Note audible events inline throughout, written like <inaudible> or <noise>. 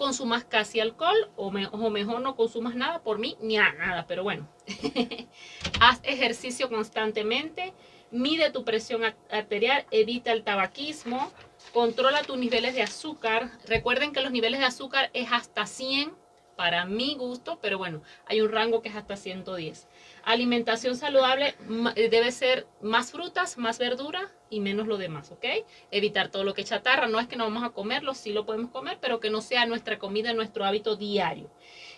consumas casi alcohol o, o mejor no consumas nada por mí, ni a nada, pero bueno. <laughs> Haz ejercicio constantemente, mide tu presión arterial, evita el tabaquismo, controla tus niveles de azúcar. Recuerden que los niveles de azúcar es hasta 100 para mi gusto, pero bueno, hay un rango que es hasta 110. Alimentación saludable eh, debe ser más frutas, más verdura y menos lo demás, ¿ok? Evitar todo lo que chatarra. No es que no vamos a comerlo, sí lo podemos comer, pero que no sea nuestra comida, nuestro hábito diario.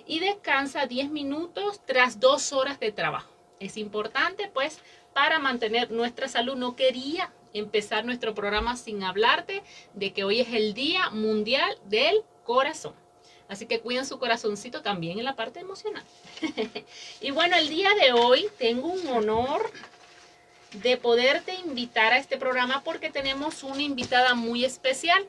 Y descansa 10 minutos tras dos horas de trabajo. Es importante, pues, para mantener nuestra salud. No quería empezar nuestro programa sin hablarte de que hoy es el Día Mundial del Corazón. Así que cuiden su corazoncito también en la parte emocional. <laughs> y bueno, el día de hoy tengo un honor de poderte invitar a este programa porque tenemos una invitada muy especial.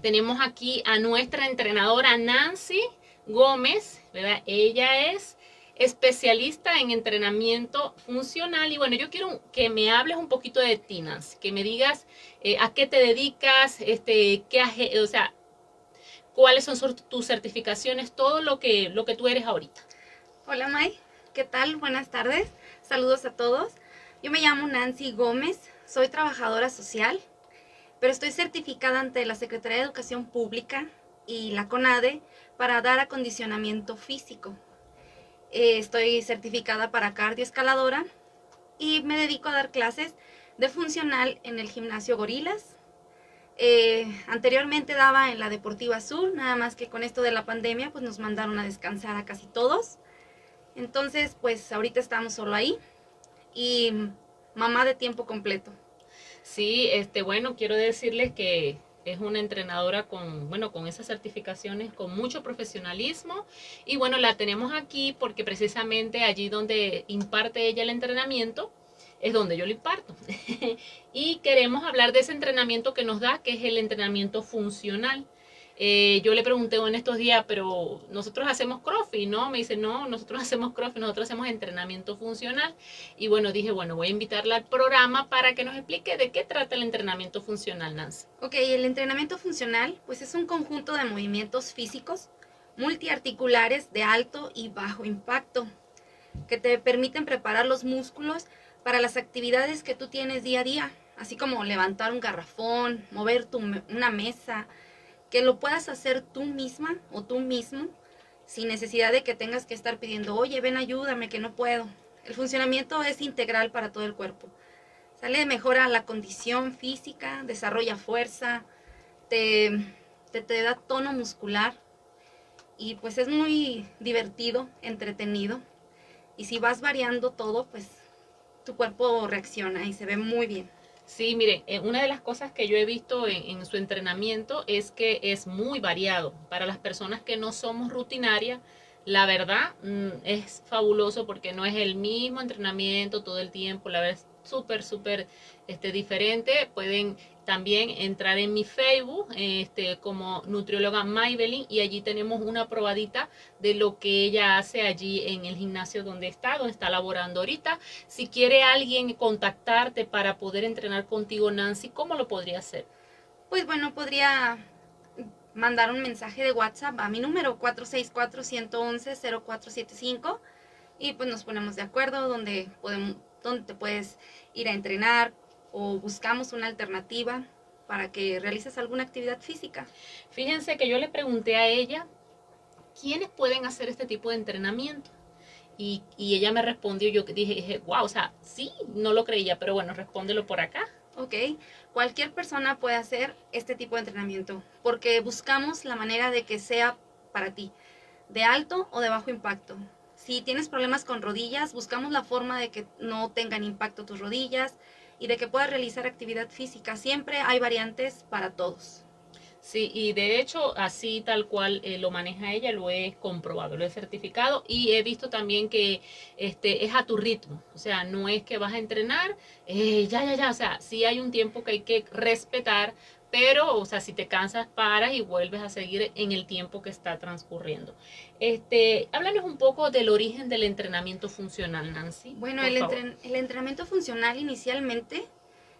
Tenemos aquí a nuestra entrenadora Nancy Gómez, ¿verdad? Ella es especialista en entrenamiento funcional y bueno, yo quiero que me hables un poquito de ti, Nancy, que me digas eh, a qué te dedicas, este, qué, o sea, cuáles son tus certificaciones, todo lo que, lo que tú eres ahorita. Hola May, ¿qué tal? Buenas tardes, saludos a todos. Yo me llamo Nancy Gómez, soy trabajadora social, pero estoy certificada ante la Secretaría de Educación Pública y la CONADE para dar acondicionamiento físico. Eh, estoy certificada para cardioescaladora y me dedico a dar clases de funcional en el gimnasio Gorilas, eh, anteriormente daba en la Deportiva Sur, nada más que con esto de la pandemia, pues nos mandaron a descansar a casi todos. Entonces, pues ahorita estamos solo ahí y mamá de tiempo completo. Sí, este, bueno, quiero decirles que es una entrenadora con, bueno, con esas certificaciones, con mucho profesionalismo. Y bueno, la tenemos aquí porque precisamente allí donde imparte ella el entrenamiento, es donde yo lo imparto. <laughs> y queremos hablar de ese entrenamiento que nos da, que es el entrenamiento funcional. Eh, yo le pregunté en estos días, pero nosotros hacemos CrossFit, ¿no? Me dice, no, nosotros <laughs> hacemos CrossFit, nosotros hacemos entrenamiento funcional. Y bueno, dije, bueno, voy a invitarla al programa para que nos explique de qué trata el entrenamiento funcional, Nancy. Ok, el entrenamiento funcional, pues es un conjunto de movimientos físicos multiarticulares de alto y bajo impacto que te permiten preparar los músculos para las actividades que tú tienes día a día, así como levantar un garrafón, mover una mesa, que lo puedas hacer tú misma o tú mismo, sin necesidad de que tengas que estar pidiendo, oye, ven, ayúdame, que no puedo. El funcionamiento es integral para todo el cuerpo. Sale, mejora la condición física, desarrolla fuerza, te, te, te da tono muscular y pues es muy divertido, entretenido. Y si vas variando todo, pues tu cuerpo reacciona y se ve muy bien. Sí, mire, eh, una de las cosas que yo he visto en, su entrenamiento es que es muy variado. Para las personas que no somos rutinarias, la verdad mm, es fabuloso porque no es el mismo entrenamiento todo el tiempo, la verdad es súper, súper este, diferente. Pueden también entrar en mi Facebook este, como nutrióloga Maybelline y allí tenemos una probadita de lo que ella hace allí en el gimnasio donde está, donde está laborando ahorita. Si quiere alguien contactarte para poder entrenar contigo, Nancy, ¿cómo lo podría hacer? Pues bueno, podría mandar un mensaje de WhatsApp a mi número 464-111-0475 y pues nos ponemos de acuerdo donde, podemos, donde te puedes ir a entrenar, o buscamos una alternativa para que realices alguna actividad física. Fíjense que yo le pregunté a ella, ¿quiénes pueden hacer este tipo de entrenamiento? Y, ella me respondió, yo dije, dije, wow, o sea, sí, no lo creía, pero bueno, respóndelo por acá. Ok, cualquier persona puede hacer este tipo de entrenamiento porque buscamos la manera de que sea para ti, de alto o de bajo impacto. Si tienes problemas con rodillas, buscamos la forma de que no tengan impacto tus rodillas, y de que pueda realizar actividad física. Siempre hay variantes para todos. Sí, y de hecho así tal cual eh, lo maneja ella, lo he comprobado, lo he certificado y he visto también que este es a tu ritmo, o sea, no es que vas a entrenar, eh, ya, ya, ya, o sea, sí hay un tiempo que hay que respetar pero, o sea, si te cansas, paras y vuelves a seguir en el tiempo que está transcurriendo. Este, háblanos un poco del origen del entrenamiento funcional, Nancy. Bueno, el, el, entrenamiento funcional inicialmente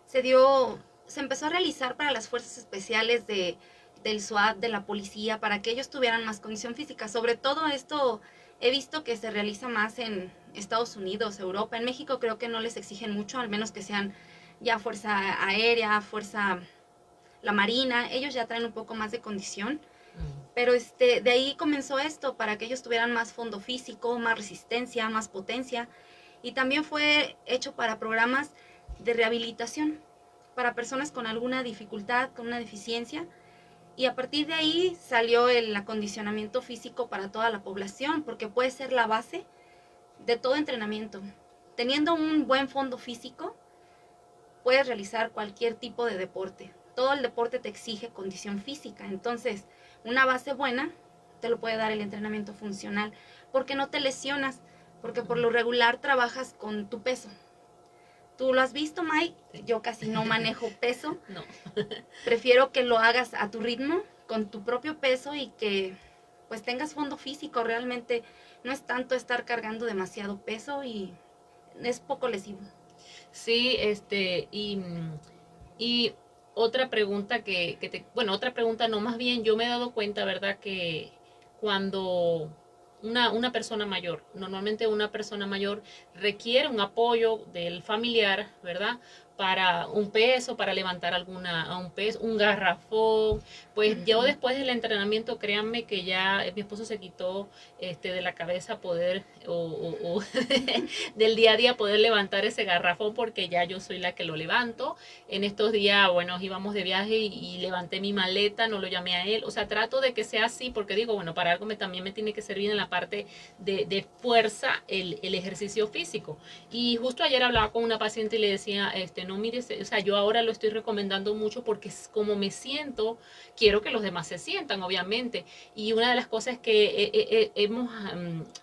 se dio, se empezó a realizar para las fuerzas especiales de del SWAT, de la policía, para que ellos tuvieran más condición física. Sobre todo esto he visto que se realiza más en Estados Unidos, Europa. En México creo que no les exigen mucho, al menos que sean ya fuerza aérea, fuerza la marina, ellos ya traen un poco más de condición. Mm. Pero este, de ahí comenzó esto, para que ellos tuvieran más fondo físico, más resistencia, más potencia. Y también fue hecho para programas de rehabilitación, para personas con alguna dificultad, con una deficiencia. Y a partir de ahí salió el acondicionamiento físico para toda la población, porque puede ser la base de todo entrenamiento. Teniendo un buen fondo físico, puedes realizar cualquier tipo de deporte. Todo el deporte te exige condición física. Entonces, una base buena te lo puede dar el entrenamiento funcional, porque no te lesionas, porque por lo regular trabajas con tu peso. Tú lo has visto, Mike. Yo casi no manejo <laughs> peso. No. <laughs> Prefiero que lo hagas a tu ritmo, con tu propio peso y que pues tengas fondo físico. Realmente no es tanto estar cargando demasiado peso y es poco lesivo. Sí, este, y, y otra pregunta que, que te, bueno, otra pregunta no, más bien yo me he dado cuenta, ¿verdad? Que cuando una, una, persona mayor, normalmente una persona mayor requiere un apoyo del familiar, ¿verdad? Para un peso, para levantar alguna, un peso, un garrafón. Pues yo después del entrenamiento, créanme que ya mi esposo se quitó este, de la cabeza poder, o, <laughs> del día a día poder levantar ese garrafón porque ya yo soy la que lo levanto. En estos días, bueno, íbamos de viaje y, levanté mi maleta, no lo llamé a él. O sea, trato de que sea así porque digo, bueno, para algo me, también me tiene que servir en la parte de, de fuerza el, el ejercicio físico. Y justo ayer hablaba con una paciente y le decía, este, no mire, o sea, yo ahora lo estoy recomendando mucho porque como me siento, quiero que los demás se sientan, obviamente. Y una de las cosas es que hemos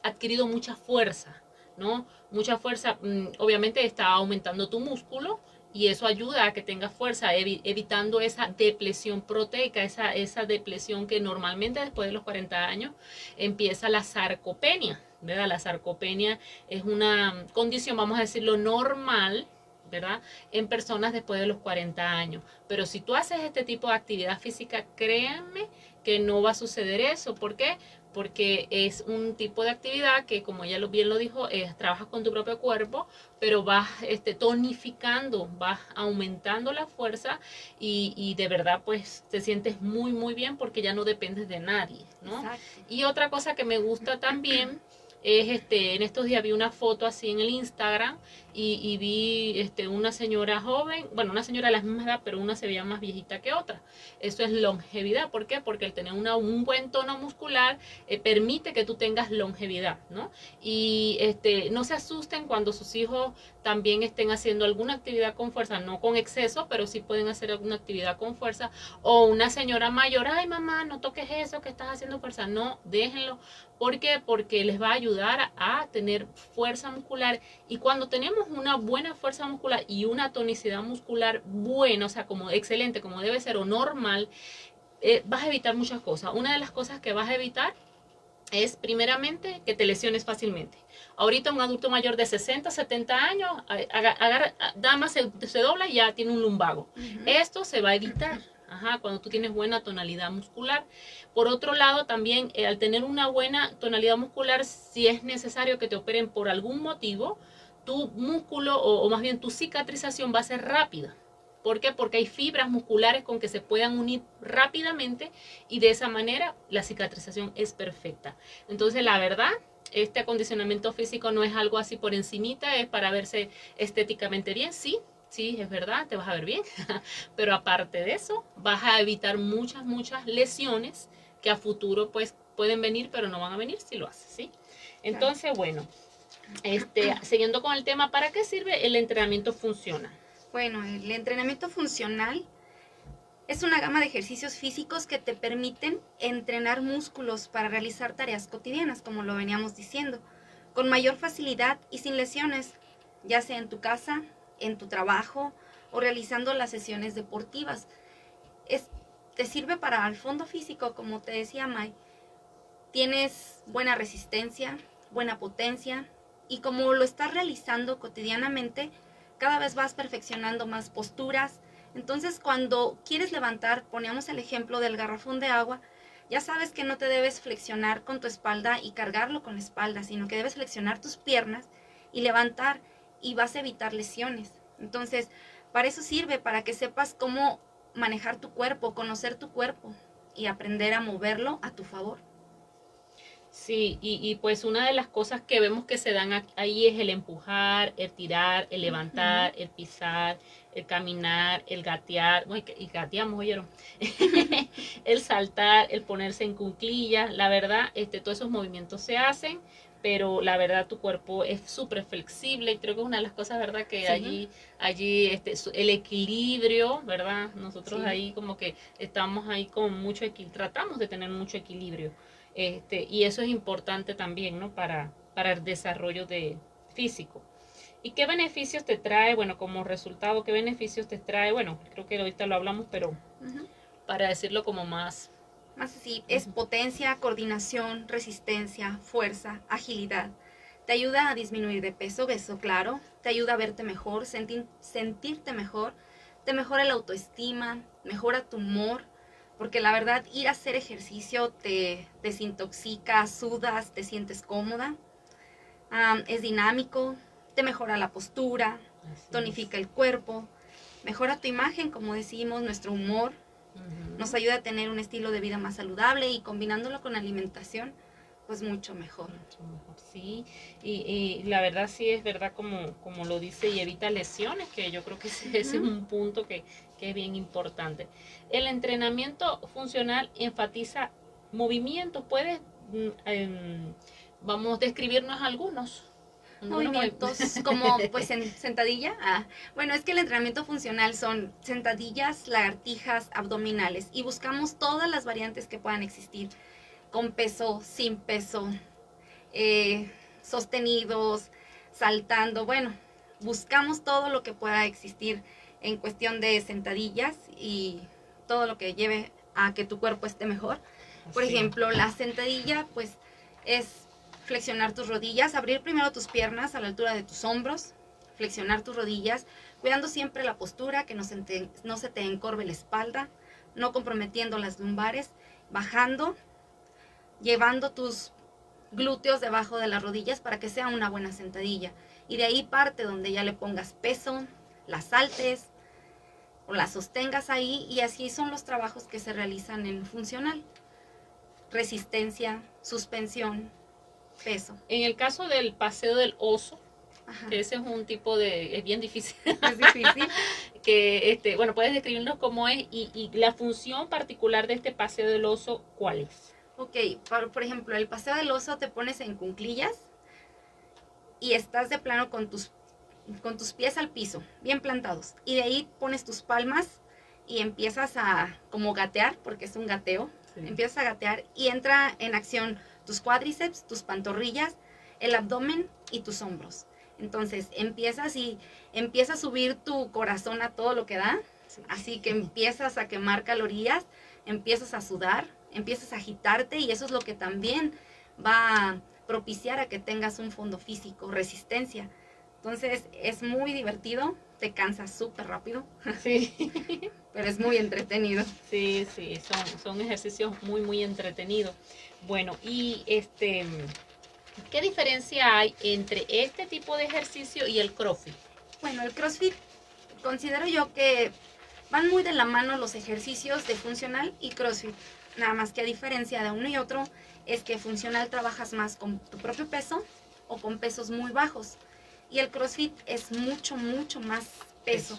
adquirido mucha fuerza, ¿no? Mucha fuerza, mm, obviamente está aumentando tu músculo, y eso ayuda a que tengas fuerza, evitando esa depresión proteica, esa, esa depresión que normalmente después de los 40 años empieza la sarcopenia, ¿verdad? La sarcopenia es una condición, vamos a decirlo, normal, ¿verdad? En personas después de los 40 años. Pero si tú haces este tipo de actividad física, créanme que no va a suceder eso. ¿Por qué? Porque es un tipo de actividad que, como ella bien lo dijo, es, trabajas con tu propio cuerpo, pero vas este, tonificando, vas aumentando la fuerza y, y, de verdad pues te sientes muy, muy bien porque ya no dependes de nadie, ¿no? Y otra cosa que me gusta también es este, en estos días vi una foto así en el Instagram y, vi este, una señora joven, bueno, una señora de la misma edad, pero una se veía más viejita que otra. Eso es longevidad. ¿Por qué? Porque el tener una, un buen tono muscular eh, permite que tú tengas longevidad, ¿no? Y este, no se asusten cuando sus hijos también estén haciendo alguna actividad con fuerza, no con exceso, pero sí pueden hacer alguna actividad con fuerza. O una señora mayor, ay mamá, no toques eso que estás haciendo fuerza. No, déjenlo. ¿Por qué? Porque les va a ayudar a tener fuerza muscular. Y cuando tenemos una buena fuerza muscular y una tonicidad muscular buena, o sea, como excelente, como debe ser o normal, eh, vas a evitar muchas cosas. Una de las cosas que vas a evitar es primeramente que te lesiones fácilmente. Ahorita un adulto mayor de 60, 70 años, agarra, dama se, se, dobla y ya tiene un lumbago. Esto se va a evitar. Ajá, cuando tú tienes buena tonalidad muscular. Por otro lado, también eh, al tener una buena tonalidad muscular, si es necesario que te operen por algún motivo, tu músculo o, más bien tu cicatrización va a ser rápida. ¿Por qué? Porque hay fibras musculares con que se puedan unir rápidamente y de esa manera la cicatrización es perfecta. Entonces, la verdad, este acondicionamiento físico no es algo así por encimita, es para verse estéticamente bien, sí, sí, es verdad, te vas a ver bien, <laughs> pero aparte de eso, vas a evitar muchas, muchas lesiones que a futuro pues pueden venir, pero no van a venir si lo haces, ¿sí? Entonces, bueno, este, siguiendo con el tema, ¿para qué sirve el entrenamiento funcional? Bueno, el entrenamiento funcional es una gama de ejercicios físicos que te permiten entrenar músculos para realizar tareas cotidianas, como lo veníamos diciendo, con mayor facilidad y sin lesiones, ya sea en tu casa, en tu trabajo o realizando las sesiones deportivas. Es, te sirve para el fondo físico, como te decía Mai. Tienes buena resistencia, buena potencia, y como lo estás realizando cotidianamente, cada vez vas perfeccionando más posturas, Entonces, cuando quieres levantar, ponemos el ejemplo del garrafón de agua, ya sabes que no te debes flexionar con tu espalda y cargarlo con la espalda, sino que debes flexionar tus piernas y levantar y vas a evitar lesiones. Entonces, para eso sirve, para que sepas cómo manejar tu cuerpo, conocer tu cuerpo y aprender a moverlo a tu favor. Sí, y, pues una de las cosas que vemos que se dan ahí es el empujar, el tirar, el levantar, el pisar, el caminar, el gatear, y gateamos, oyeron, <laughs> el saltar, el ponerse en cuclillas, la verdad, este, todos esos movimientos se hacen, pero la verdad tu cuerpo es súper flexible y creo que es una de las cosas, ¿verdad? Que allí, allí este, el equilibrio, ¿verdad? Nosotros ahí como que estamos ahí con mucho equilibrio, tratamos de tener mucho equilibrio. Este, y eso es importante también, ¿no? Para, para el desarrollo de físico. ¿Y qué beneficios te trae? Bueno, como resultado, ¿qué beneficios te trae? Bueno, creo que ahorita lo hablamos, pero para decirlo como más más así, es potencia, coordinación, resistencia, fuerza, agilidad. Te ayuda a disminuir de peso, beso claro, te ayuda a verte mejor, sentirte mejor, te mejora la autoestima, mejora tu humor, porque la verdad ir a hacer ejercicio te desintoxica, sudas, te sientes cómoda, es dinámico, te mejora la postura, tonifica el cuerpo, mejora tu imagen, como decimos, nuestro humor, nos ayuda a tener un estilo de vida más saludable y combinándolo con alimentación, pues mucho mejor. sí. Y, la verdad sí es verdad como, como lo dice y evita lesiones, que yo creo que ese, es un punto que, es bien importante. El entrenamiento funcional enfatiza movimientos. ¿Puedes, mm, em, vamos, describirnos algunos? movimientos <laughs> como pues en sentadilla. Ah, bueno, es que el entrenamiento funcional son sentadillas, lagartijas, abdominales y buscamos todas las variantes que puedan existir, con peso, sin peso, eh, sostenidos, saltando, bueno, buscamos todo lo que pueda existir en cuestión de sentadillas y todo lo que lleve a que tu cuerpo esté mejor. Por ejemplo, la sentadilla pues es flexionar tus rodillas, abrir primero tus piernas a la altura de tus hombros, flexionar tus rodillas, cuidando siempre la postura, que no se te, no se te encorve la espalda, no comprometiendo las lumbares, bajando, llevando tus glúteos debajo de las rodillas para que sea una buena sentadilla. Y de ahí parte donde ya le pongas peso, las saltes o las sostengas ahí y así son los trabajos que se realizan en funcional. Resistencia, suspensión, peso. En el caso del paseo del oso, ese es un tipo de, es bien difícil. <laughs> Es difícil. <laughs> que, este, bueno, puedes describirnos cómo es y, y, la función particular de este paseo del oso, ¿cuál es? Ok, por, por ejemplo, el paseo del oso te pones en cunclillas y estás de plano con tus, con tus pies al piso, bien plantados. Y de ahí pones tus palmas y empiezas a como gatear, porque es un gateo. Empiezas a gatear y entra en acción tus cuádriceps, tus pantorrillas, el abdomen y tus hombros. Entonces empiezas y empieza a subir tu corazón a todo lo que da. Así que empiezas a quemar calorías, empiezas a sudar, empiezas a agitarte y eso es lo que también va a propiciar a que tengas un fondo físico, resistencia. Entonces es muy divertido, te cansas súper rápido. <laughs> Sí. Pero es muy entretenido. Sí, sí, son, son ejercicios muy, muy entretenidos. Bueno, y este, ¿qué diferencia hay entre este tipo de ejercicio y el CrossFit? Bueno, el CrossFit considero yo que van muy de la mano los ejercicios de funcional y CrossFit. Nada más que a diferencia de uno y otro es que funcional trabajas más con tu propio peso o con pesos muy bajos. Y el CrossFit es mucho, mucho más peso.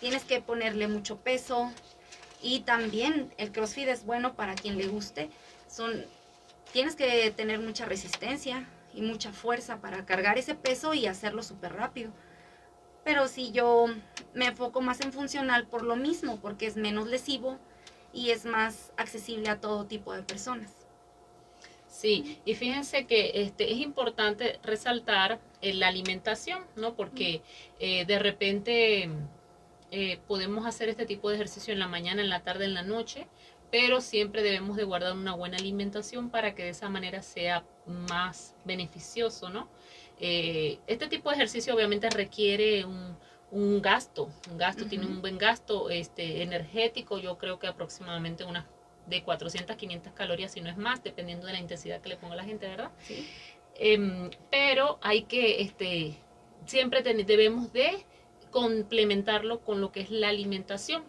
Tienes que ponerle mucho peso. Y también el CrossFit es bueno para quien le guste. Son tienes que tener mucha resistencia y mucha fuerza para cargar ese peso y hacerlo súper rápido. Pero si yo me enfoco más en funcional por lo mismo, porque es menos lesivo y es más accesible a todo tipo de personas. Sí, y fíjense que este, es importante resaltar eh, la alimentación, ¿no? Porque eh, de repente eh, podemos hacer este tipo de ejercicio en la mañana, en la tarde, en la noche, pero siempre debemos de guardar una buena alimentación para que de esa manera sea más beneficioso, ¿no? Este tipo de ejercicio obviamente requiere un, un gasto, un gasto, tiene un buen gasto este, energético, yo creo que aproximadamente unas de 400, 500 calorías, si no es más, dependiendo de la intensidad que le ponga la gente, ¿verdad? Sí. Em, pero hay que, este, siempre debemos de complementarlo con lo que es la alimentación.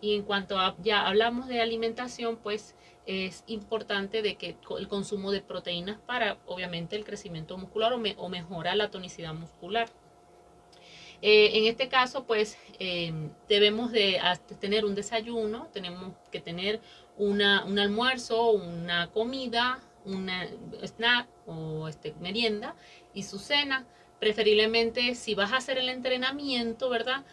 Y en cuanto a, ya hablamos de alimentación, pues es importante de que el consumo de proteínas para, obviamente, el crecimiento muscular o, me- o mejora la tonicidad muscular. Eh, en este caso, pues em, debemos de tener un desayuno, tenemos que tener una, un almuerzo, una comida, una snack o este, merienda y su cena. Preferiblemente, si vas a hacer el entrenamiento, ¿verdad?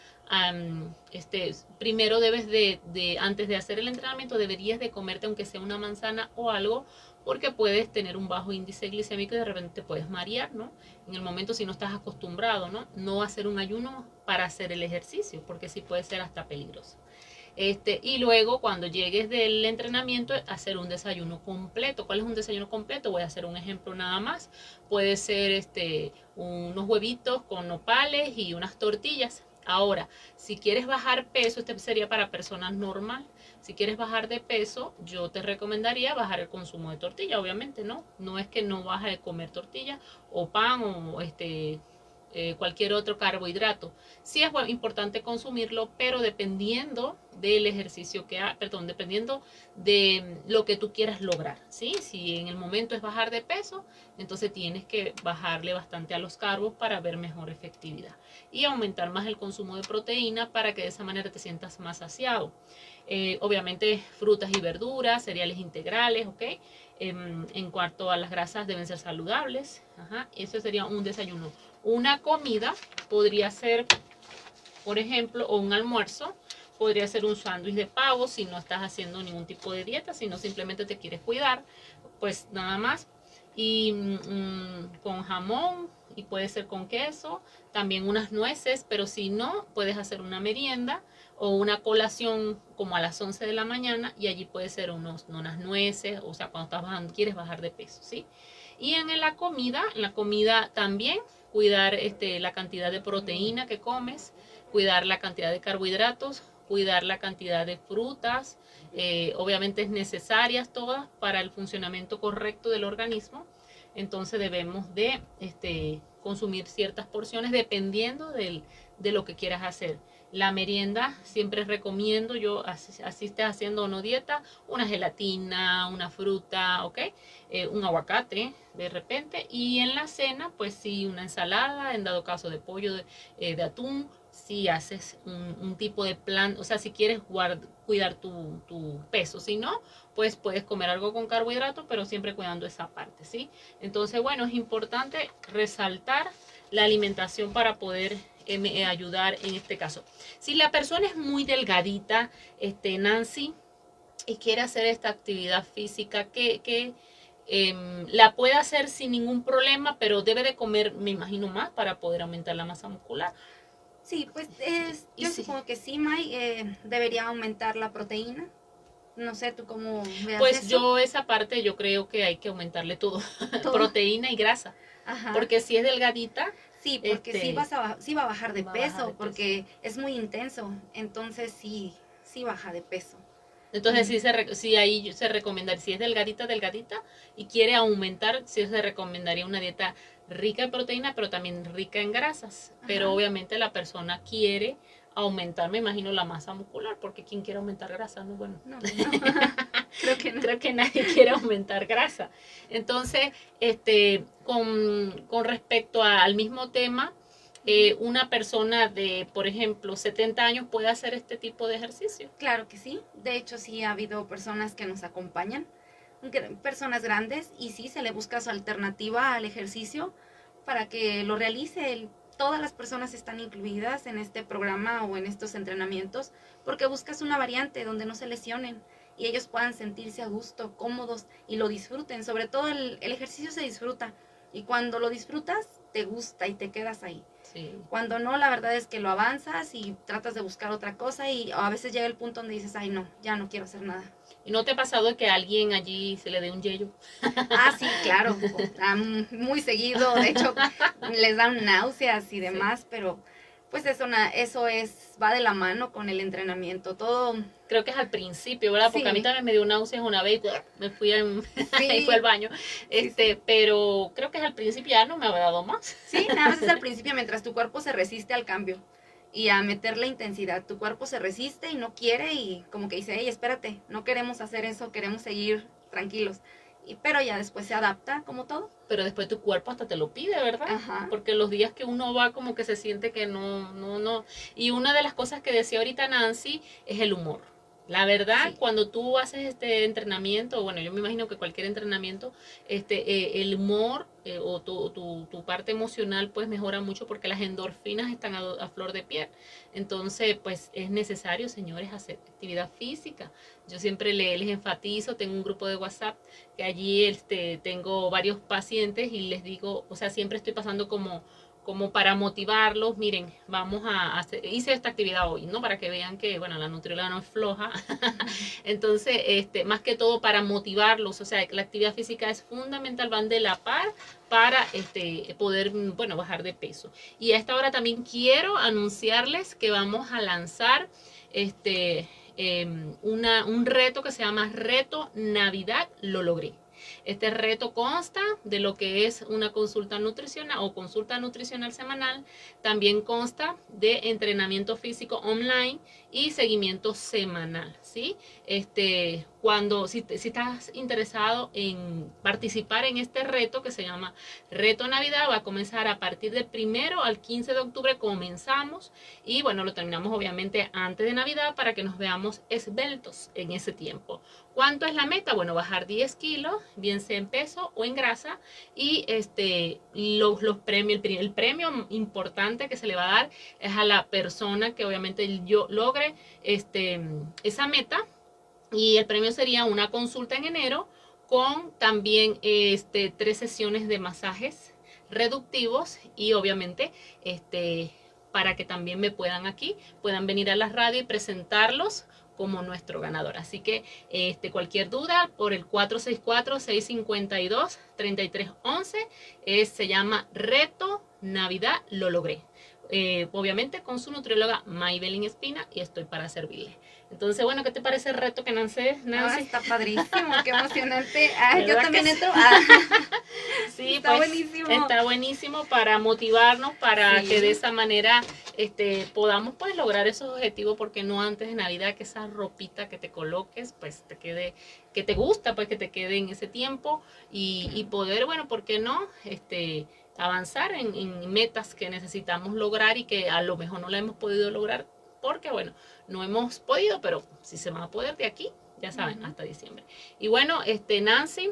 Este, primero debes de, de, antes de hacer el entrenamiento, deberías de comerte aunque sea una manzana o algo, porque puedes tener un bajo índice glicémico y de repente te puedes marear, ¿no? En el momento si no estás acostumbrado, ¿no? No hacer un ayuno para hacer el ejercicio, porque sí puede ser hasta peligroso. Este, y luego cuando llegues del entrenamiento, hacer un desayuno completo. ¿Cuál es un desayuno completo? Voy a hacer un ejemplo nada más. Puede ser este, unos huevitos con nopales y unas tortillas. Ahora, si quieres bajar peso, este sería para personas normal. Si quieres bajar de peso, yo te recomendaría bajar el consumo de tortilla, obviamente, ¿no? No es que no vas a comer tortilla o pan o este eh, cualquier otro carbohidrato. Sí es importante consumirlo, pero dependiendo del ejercicio que ha, perdón, dependiendo de lo que tú quieras lograr, ¿sí? Si en el momento es bajar de peso, entonces tienes que bajarle bastante a los carbos para ver mejor efectividad y aumentar más el consumo de proteína para que de esa manera te sientas más saciado. Eh, obviamente frutas y verduras, cereales integrales, ¿ok? En, en cuanto a las grasas deben ser saludables, eso sería un desayuno. Una comida podría ser, por ejemplo, o un almuerzo, podría ser un sándwich de pavo si no estás haciendo ningún tipo de dieta, sino simplemente te quieres cuidar, pues nada más. Y mm, con jamón y puede ser con queso, también unas nueces, pero si no, puedes hacer una merienda o una colación como a las 11 de la mañana y allí puede ser unos, unas nueces, o sea, cuando estás bajando, quieres bajar de peso, ¿sí? Y en la comida, en la comida también cuidar este, la cantidad de proteína que comes, cuidar la cantidad de carbohidratos, cuidar la cantidad de frutas, eh, obviamente es necesarias todas para el funcionamiento correcto del organismo. Entonces debemos de este, consumir ciertas porciones dependiendo de lo que quieras hacer. La merienda siempre recomiendo, yo así, estés haciendo o no dieta, una gelatina, una fruta, ¿ok? Eh, un aguacate de repente. Y en la cena, pues sí, una ensalada, en dado caso de pollo, de, eh, atún, si haces un, tipo de plan, o sea, si quieres cuidar tu, tu, peso, si no, pues puedes comer algo con carbohidratos, pero siempre cuidando esa parte, ¿sí? Entonces, bueno, es importante resaltar la alimentación para poder ayudar en este caso. Si la persona es muy delgadita, este, Nancy, y quiere hacer esta actividad física, que, que eh, la puede hacer sin ningún problema, pero debe de comer, me imagino, más para poder aumentar la masa muscular. Sí, pues es, yo sí. supongo que sí, May, eh, debería aumentar la proteína. No sé, ¿tú cómo veas Pues eso? yo esa parte yo creo que hay que aumentarle todo, <laughs> ¿Todo? proteína y grasa. Ajá. Porque si es delgadita, Sí, porque este, sí, vas a, sí va a bajar de, peso, a bajar de porque es muy intenso. Entonces sí, sí baja de peso. Entonces sí, se, sí ahí se recomendaría, si es delgadita, delgadita y quiere aumentar, sí se recomendaría una dieta rica en proteína, pero también rica en grasas. Ajá. Pero obviamente la persona quiere aumentar, me imagino, la masa muscular, porque quien quiere aumentar grasa, no, bueno. No, no. <laughs> creo que no. Creo que nadie <laughs> quiere aumentar grasa. Entonces, este, con, con respecto a, al mismo tema, eh, una persona de, por ejemplo, 70 años puede hacer este tipo de ejercicio. Claro que sí. De hecho, sí ha habido personas que nos acompañan, personas grandes, y sí se le busca su alternativa al ejercicio para que lo realice. El, todas las personas están incluidas en este programa o en estos entrenamientos porque buscas una variante donde no se lesionen y ellos puedan sentirse a gusto, cómodos y lo disfruten. Sobre todo el, el ejercicio se disfruta y cuando lo disfrutas te gusta y te quedas ahí. Sí. Cuando no, la verdad es que lo avanzas y tratas de buscar otra cosa y a veces llega el punto donde dices, ay no, ya no quiero hacer nada. ¿Y no te ha pasado que a alguien allí se le dé un yello? Ah, sí, claro, muy seguido, de hecho les dan náuseas y demás, pero pues eso, eso es, va de la mano con el entrenamiento. Todo, Creo que es al principio, ¿verdad? Porque Sí. a mí también me dio náuseas una vez y me fui, al- <laughs> Sí. y fui al baño. Este, pero creo que es al principio ya no me había dado más. sí, nada más es al <laughs> principio mientras tu cuerpo se resiste al cambio y a meter la intensidad. Tu cuerpo se resiste y no quiere y como que dice, hey, espérate, no queremos hacer eso, queremos seguir tranquilos. Y, pero ya después se adapta como todo. Pero después tu cuerpo hasta te lo pide, ¿verdad? Ajá. Porque los días que uno va como que se siente que no, no, no. Y una de las cosas que decía ahorita Nancy es el humor. La verdad, Sí. cuando tú haces este entrenamiento, bueno, yo me imagino que cualquier entrenamiento, este, eh, el humor eh, o tu, tu, tu parte emocional pues mejora mucho porque las endorfinas están a, a flor de piel. Entonces, pues es necesario, señores, hacer actividad física. Yo siempre le- les enfatizo, tengo un grupo de WhatsApp que allí este, tengo varios pacientes y les digo, o sea, siempre estoy pasando como como para motivarlos, miren, vamos a hacer, hice esta actividad hoy, ¿no? Para que vean que, bueno, la nutrióloga no es floja. <laughs> Entonces, este, más que todo para motivarlos, o sea, la actividad física es fundamental, van de la par para este, poder, bueno, bajar de peso. Y a esta hora también quiero anunciarles que vamos a lanzar este, em, una, un reto que se llama Reto Navidad Lo Logré. Este reto consta de lo que es una consulta nutricional o consulta nutricional semanal. También consta de entrenamiento físico online y seguimiento semanal, ¿sí? Este, cuando, si, si estás interesado en participar en este reto que se llama Reto Navidad, va a comenzar a partir del primero al 15 de octubre, comenzamos y bueno, lo terminamos obviamente antes de Navidad para que nos veamos esbeltos en ese tiempo. ¿Cuánto es la meta? Bueno, bajar 10 kilos, bien sea en peso o en grasa. Y este, los, los premios, el, premio importante que se le va a dar es a la persona que obviamente yo este, esa meta. Y el premio sería una consulta en enero con también este, tres sesiones de masajes reductivos y obviamente este, para que también me puedan aquí, puedan venir a la radio y presentarlos como nuestro ganador. Así que este, cualquier duda por el 464-652-3311 es, se llama Reto Navidad Lo Logré. Eh, obviamente con su nutrióloga Maybelline Espina y estoy para servirle. Entonces, bueno, ¿qué te parece el reto que Nancy? Ah, Nancy? está padrísimo, qué <laughs> emocionante. Ah, yo ¿Verdad también entro. Ah, <laughs> Sí, está pues, buenísimo. Está buenísimo para motivarnos, para Sí. que de esa manera este, podamos pues lograr esos objetivos, porque no antes de Navidad que esa ropita que te coloques, pues te quede, que te gusta, pues que te quede en ese tiempo y, y poder, bueno, ¿por qué no? Este, avanzar en, en metas que necesitamos lograr y que a lo mejor no la hemos podido lograr porque, bueno, no hemos podido, pero si se va a poder de aquí, ya saben, hasta diciembre. Y bueno, este Nancy,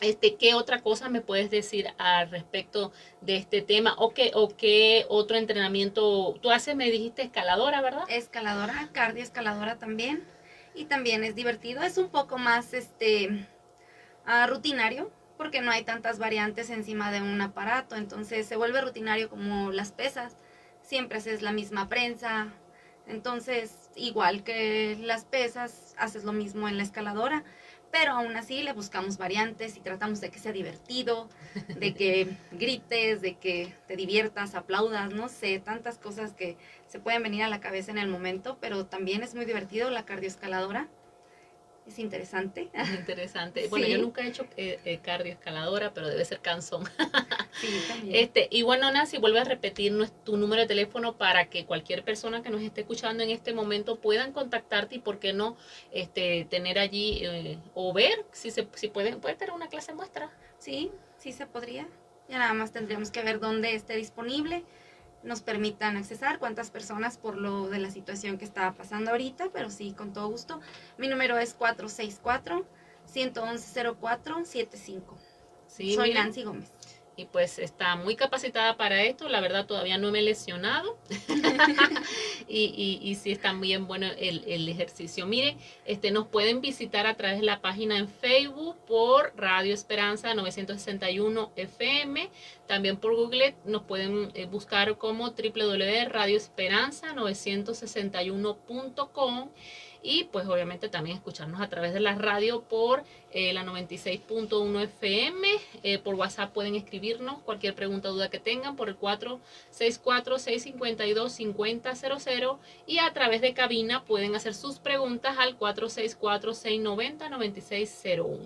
este, ¿qué otra cosa me puedes decir al respecto de este tema? ¿O qué, o qué otro entrenamiento tú haces? Me dijiste escaladora, ¿verdad? escaladora, cardioescaladora también. Y también es divertido, es un poco más este ah, rutinario, porque no hay tantas variantes encima de un aparato, entonces se vuelve rutinario como las pesas, siempre haces la misma prensa, entonces igual que las pesas, haces lo mismo en la escaladora, pero aún así le buscamos variantes y tratamos de que sea divertido, de que <laughs> grites, de que te diviertas, aplaudas, no sé, tantas cosas que se pueden venir a la cabeza en el momento, pero también es muy divertido la cardioescaladora. Es interesante. Interesante. <laughs> Bueno, Sí. yo nunca he hecho eh, eh, cardio escaladora, pero debe ser cansón. <laughs> Sí, también. Este, y bueno, Nancy, vuelve a repetir tu número de teléfono para que cualquier persona que nos esté escuchando en este momento puedan contactarte y por qué no este, tener allí eh, o ver si se si pueden, puede tener una clase muestra. Sí, sí se podría. Ya nada más tendríamos que ver dónde esté disponible, nos permitan accesar, cuántas personas por lo de la situación que está pasando ahorita, pero sí, con todo gusto. Mi número es 464-111-0475. Sí, Soy miren, Nancy Gómez. Y pues está muy capacitada para esto. La verdad todavía no me he lesionado <laughs> <laughs> y, y, y sí está bien bueno el, el ejercicio. Miren, este, nos pueden visitar a través de la página en Facebook por Radio Esperanza 961 FM. También por Google nos pueden eh, buscar como www.radioesperanza961.com. y pues obviamente también escucharnos a través de la radio por eh, la 96.1 FM. Eh, por WhatsApp pueden escribirnos cualquier pregunta o duda que tengan por el 464-652-5000 y a través de cabina pueden hacer sus preguntas al 464-690-9601.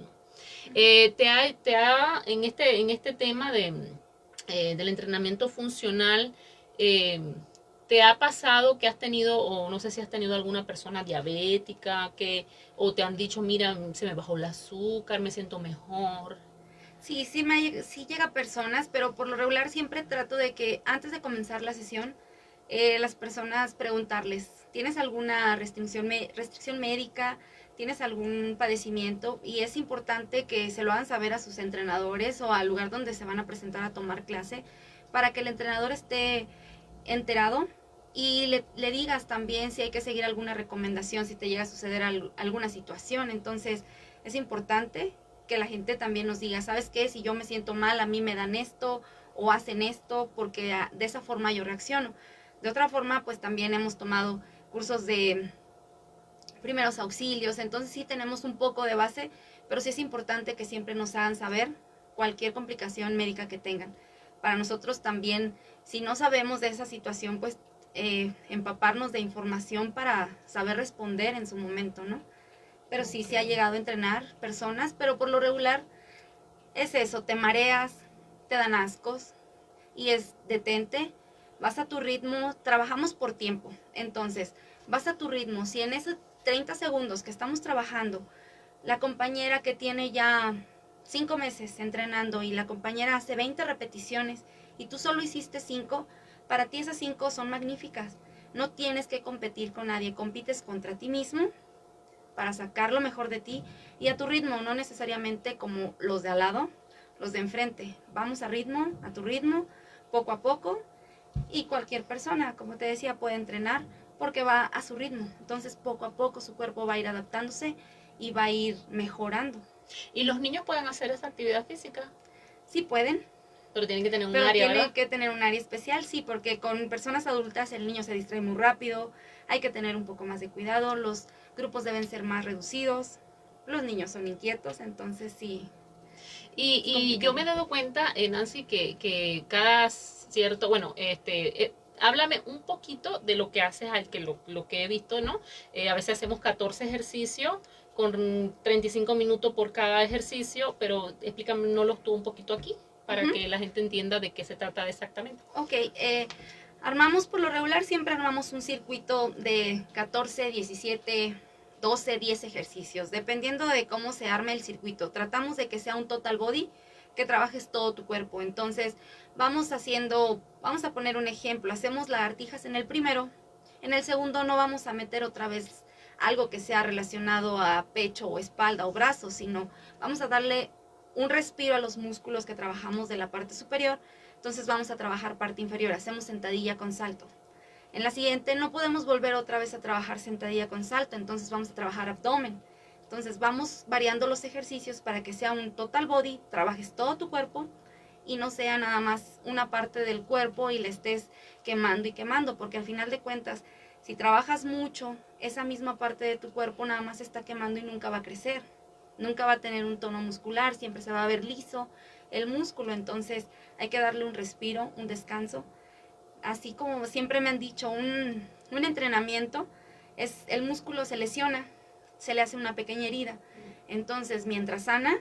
Eh, te, ha, te ha, en, este, en este tema de, del entrenamiento funcional, ¿Te ha pasado que has tenido, o no sé si has tenido alguna persona diabética, que, o te han dicho, mira, se me bajó el azúcar, me siento mejor? Sí, sí, me, sí llega personas, pero por lo regular siempre trato de que antes de comenzar la sesión, eh, las personas preguntarles, ¿tienes alguna restricción, restricción médica? ¿Tienes algún padecimiento? Y es importante que se lo hagan saber a sus entrenadores o al lugar donde se van a presentar a tomar clase para que el entrenador esté enterado y le, digas también si hay que seguir alguna recomendación, si te llega a suceder alguna situación. Entonces, es importante que la gente también nos diga, ¿sabes qué? Si yo me siento mal, a mí me dan esto o hacen esto, porque de esa forma yo reacciono. De otra forma, pues también hemos tomado cursos de primeros auxilios, entonces sí tenemos un poco de base, pero sí es importante que siempre nos hagan saber cualquier complicación médica que tengan. Para nosotros también, si no sabemos de esa situación, pues eh, empaparnos de información para saber responder en su momento, ¿no? Pero sí, se ha llegado a entrenar personas, pero por lo regular es eso, te mareas, te dan ascos y es detente, vas a tu ritmo, trabajamos por tiempo, entonces vas a tu ritmo, si en esos 30 segundos que estamos trabajando, la compañera que tiene ya 5 meses entrenando y la compañera hace 20 repeticiones y tú solo hiciste 5, para ti esas cinco son magníficas. No tienes que competir con nadie, compites contra ti mismo para sacar lo mejor de ti y a tu ritmo, no necesariamente como los de al lado, los de enfrente. Vamos a ritmo, a tu ritmo, poco a poco y cualquier persona, como te decía, puede entrenar porque va a su ritmo. Entonces, poco a poco su cuerpo va a ir adaptándose y va a ir mejorando. ¿Y los niños pueden hacer esa actividad física? Sí pueden. Pero tienen que tener un Pero área, tiene que tener un área especial, sí, porque con personas adultas el niño se distrae muy rápido, hay que tener un poco más de cuidado, los grupos deben ser más reducidos, los niños son inquietos, entonces sí. Y, y yo me he dado cuenta, eh, Nancy, que, que cada cierto, bueno, este... Eh, háblame un poquito de lo que haces, al que lo, lo que he visto, ¿no? Eh, a veces hacemos 14 ejercicios con 35 minutos por cada ejercicio, pero explícame, ¿no los tú un poquito aquí? Para que la gente entienda de qué se trata exactamente. Ok, eh, armamos por lo regular, siempre armamos un circuito de 14, 17, 12, 10 ejercicios, dependiendo de cómo se arme el circuito. Tratamos de que sea un total body, que trabajes todo tu cuerpo. Entonces, vamos haciendo, vamos a poner un ejemplo, hacemos lagartijas en el primero, en el segundo no vamos a meter otra vez algo que sea relacionado a pecho o espalda o brazos, sino vamos a darle un respiro a los músculos que trabajamos de la parte superior, entonces vamos a trabajar parte inferior, hacemos sentadilla con salto. En la siguiente no podemos volver otra vez a trabajar sentadilla con salto, entonces vamos a trabajar abdomen. Entonces vamos variando los ejercicios para que sea un total body, trabajes todo tu cuerpo y no sea nada más una parte del cuerpo y le estés quemando y quemando, porque al final de cuentas, si trabajas mucho, esa misma parte de tu cuerpo nada más está quemando y nunca va a crecer nunca va a tener un tono muscular, siempre se va a ver liso el músculo, entonces hay que darle un respiro, un descanso. Así como siempre me han dicho, un, entrenamiento es el músculo se lesiona, se le hace una pequeña herida. Entonces, mientras sana,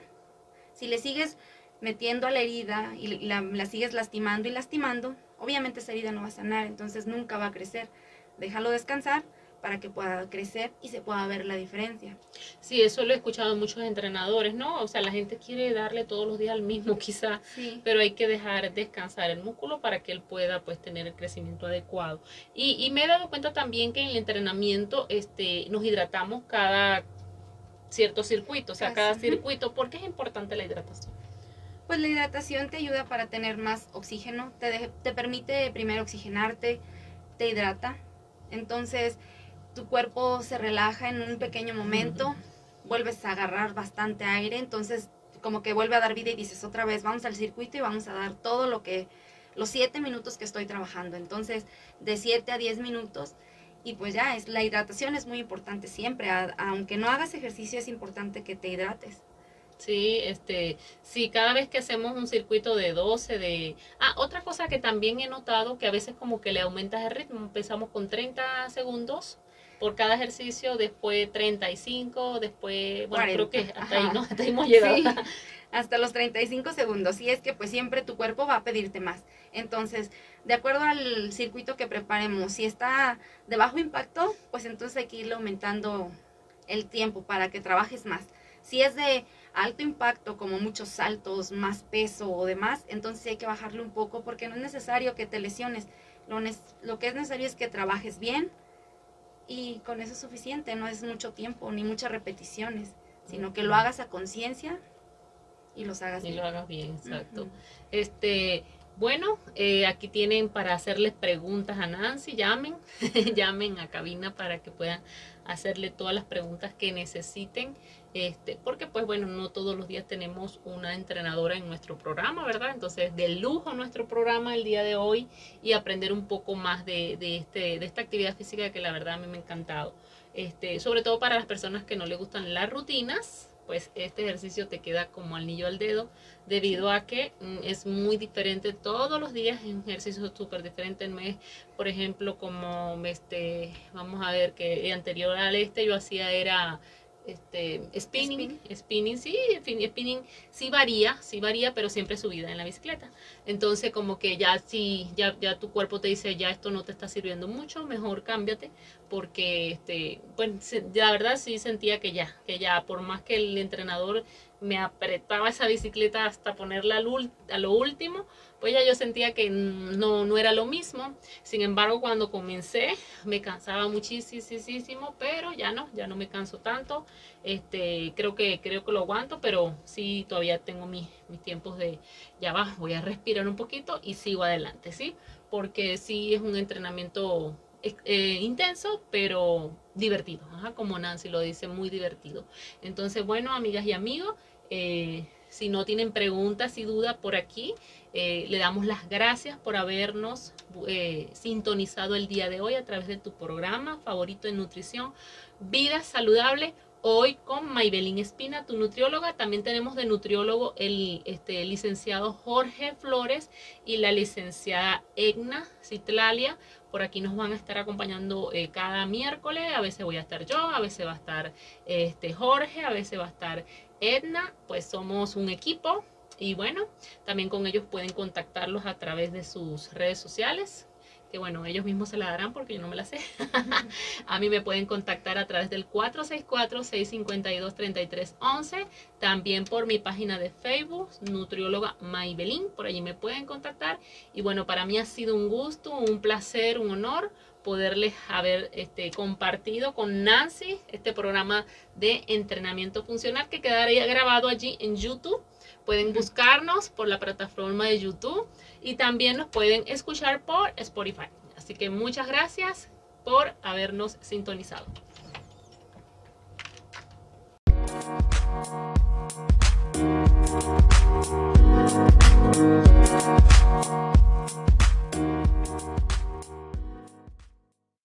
si le sigues metiendo a la herida y la, la, sigues lastimando y lastimando, obviamente esa herida no va a sanar, entonces nunca va a crecer. Déjalo descansar para que pueda crecer y se pueda ver la diferencia. Sí, eso lo he escuchado en muchos entrenadores, ¿no? O sea, la gente quiere darle todos los días al mismo <laughs> quizá, pero hay que dejar descansar el músculo para que él pueda pues tener el crecimiento adecuado. Y, me he dado cuenta también que en el entrenamiento este, nos hidratamos cada cierto circuito, o sea, cada circuito. ¿Por qué es importante la hidratación? Pues la hidratación te ayuda para tener más oxígeno, te, te permite primero oxigenarte, te hidrata. Entonces, tu cuerpo se relaja en un pequeño momento, vuelves a agarrar bastante aire, entonces como que vuelve a dar vida y dices otra vez, vamos al circuito y vamos a dar todo lo que, los siete minutos que estoy trabajando. Entonces, de siete a diez minutos Y pues ya, es, la hidratación es muy importante siempre. aunque no hagas ejercicio, es importante que te hidrates. Sí, este, sí, cada vez que hacemos un circuito de 12, de... Ah, otra cosa que también he notado, que a veces como que le aumentas el ritmo, empezamos con 30 segundos por cada ejercicio, después 35, después, bueno, creo que hasta ahí, ¿no? <laughs> hasta ahí hemos llegado. hasta los 35 segundos. Y es que pues siempre tu cuerpo va a pedirte más. Entonces, de acuerdo al circuito que preparemos, si está de bajo impacto, pues entonces hay que irle aumentando el tiempo para que trabajes más. Si es de alto impacto, como muchos saltos, más peso o demás, entonces hay que bajarle un poco porque no es necesario que te lesiones. Lo, lo que es necesario es que trabajes bien y con eso es suficiente, no es mucho tiempo ni muchas repeticiones, sino que lo hagas a conciencia y los hagas y lo hagas bien, exacto. Este, bueno, eh, aquí tienen para hacerles preguntas a Nancy, llamen, <laughs> llamen a cabina para que puedan hacerle todas las preguntas que necesiten, este, porque pues bueno, no todos los días tenemos una entrenadora en nuestro programa, ¿verdad? Entonces, de lujo nuestro programa el día de hoy y aprender un poco más de, de, este, de esta actividad física que la verdad a mí me ha encantado. Este, sobre todo para las personas que no les gustan las rutinas, pues este ejercicio te queda como anillo al dedo debido a que mm, es muy diferente todos los días, es un ejercicio súper diferente, no es, por ejemplo, como este, vamos a ver que anterior al este yo hacía era este, spinning, spinning, sí, spinning sí varía, sí varía, pero siempre subida en la bicicleta. Entonces, como que ya si ya, ya tu cuerpo te dice, ya esto no te está sirviendo mucho, mejor cámbiate, porque este, pues la verdad sí sentía que ya, que ya, por más que el entrenador me apretaba esa bicicleta hasta ponerla a lo último, pues ya yo sentía que no, no era lo mismo. Sin embargo, cuando comencé me cansaba muchísimo, pero ya no, ya no me canso tanto. Este, creo que creo que lo aguanto, pero sí todavía tengo mis, mis tiempos de ya va, voy a respirar un poquito y sigo adelante, ¿sí? Porque sí es un entrenamiento eh, intenso, pero divertido, como Nancy lo dice, muy divertido. Entonces, bueno, amigas y amigos, eh, si no tienen preguntas y dudas por aquí, eh, le damos las gracias por habernos sintonizado el día de hoy a través de tu programa favorito en nutrición, Vida Saludable. Hoy con Maybelín Espina, tu nutrióloga. También tenemos de nutriólogo el este, licenciado Jorge Flores y la licenciada Egna Citlalia. Por aquí nos van a estar acompañando eh, cada miércoles. A veces voy a estar yo, a veces va a estar este, Jorge, a veces va a estar Edna. Pues somos un equipo y bueno, también con ellos pueden contactarlos a través de sus redes sociales, que bueno, ellos mismos se la darán porque yo no me la sé. <laughs> a mí me pueden contactar a través del 464-652-3311, también por mi página de Facebook, Nutrióloga Maybelín, por allí me pueden contactar. Y bueno, para mí ha sido un gusto, un placer, un honor poderles haber este, compartido con Nancy este programa de entrenamiento funcional que quedaría grabado allí en YouTube. Pueden buscarnos por la plataforma de YouTube y también nos pueden escuchar por Spotify. Así que muchas gracias por habernos sintonizado.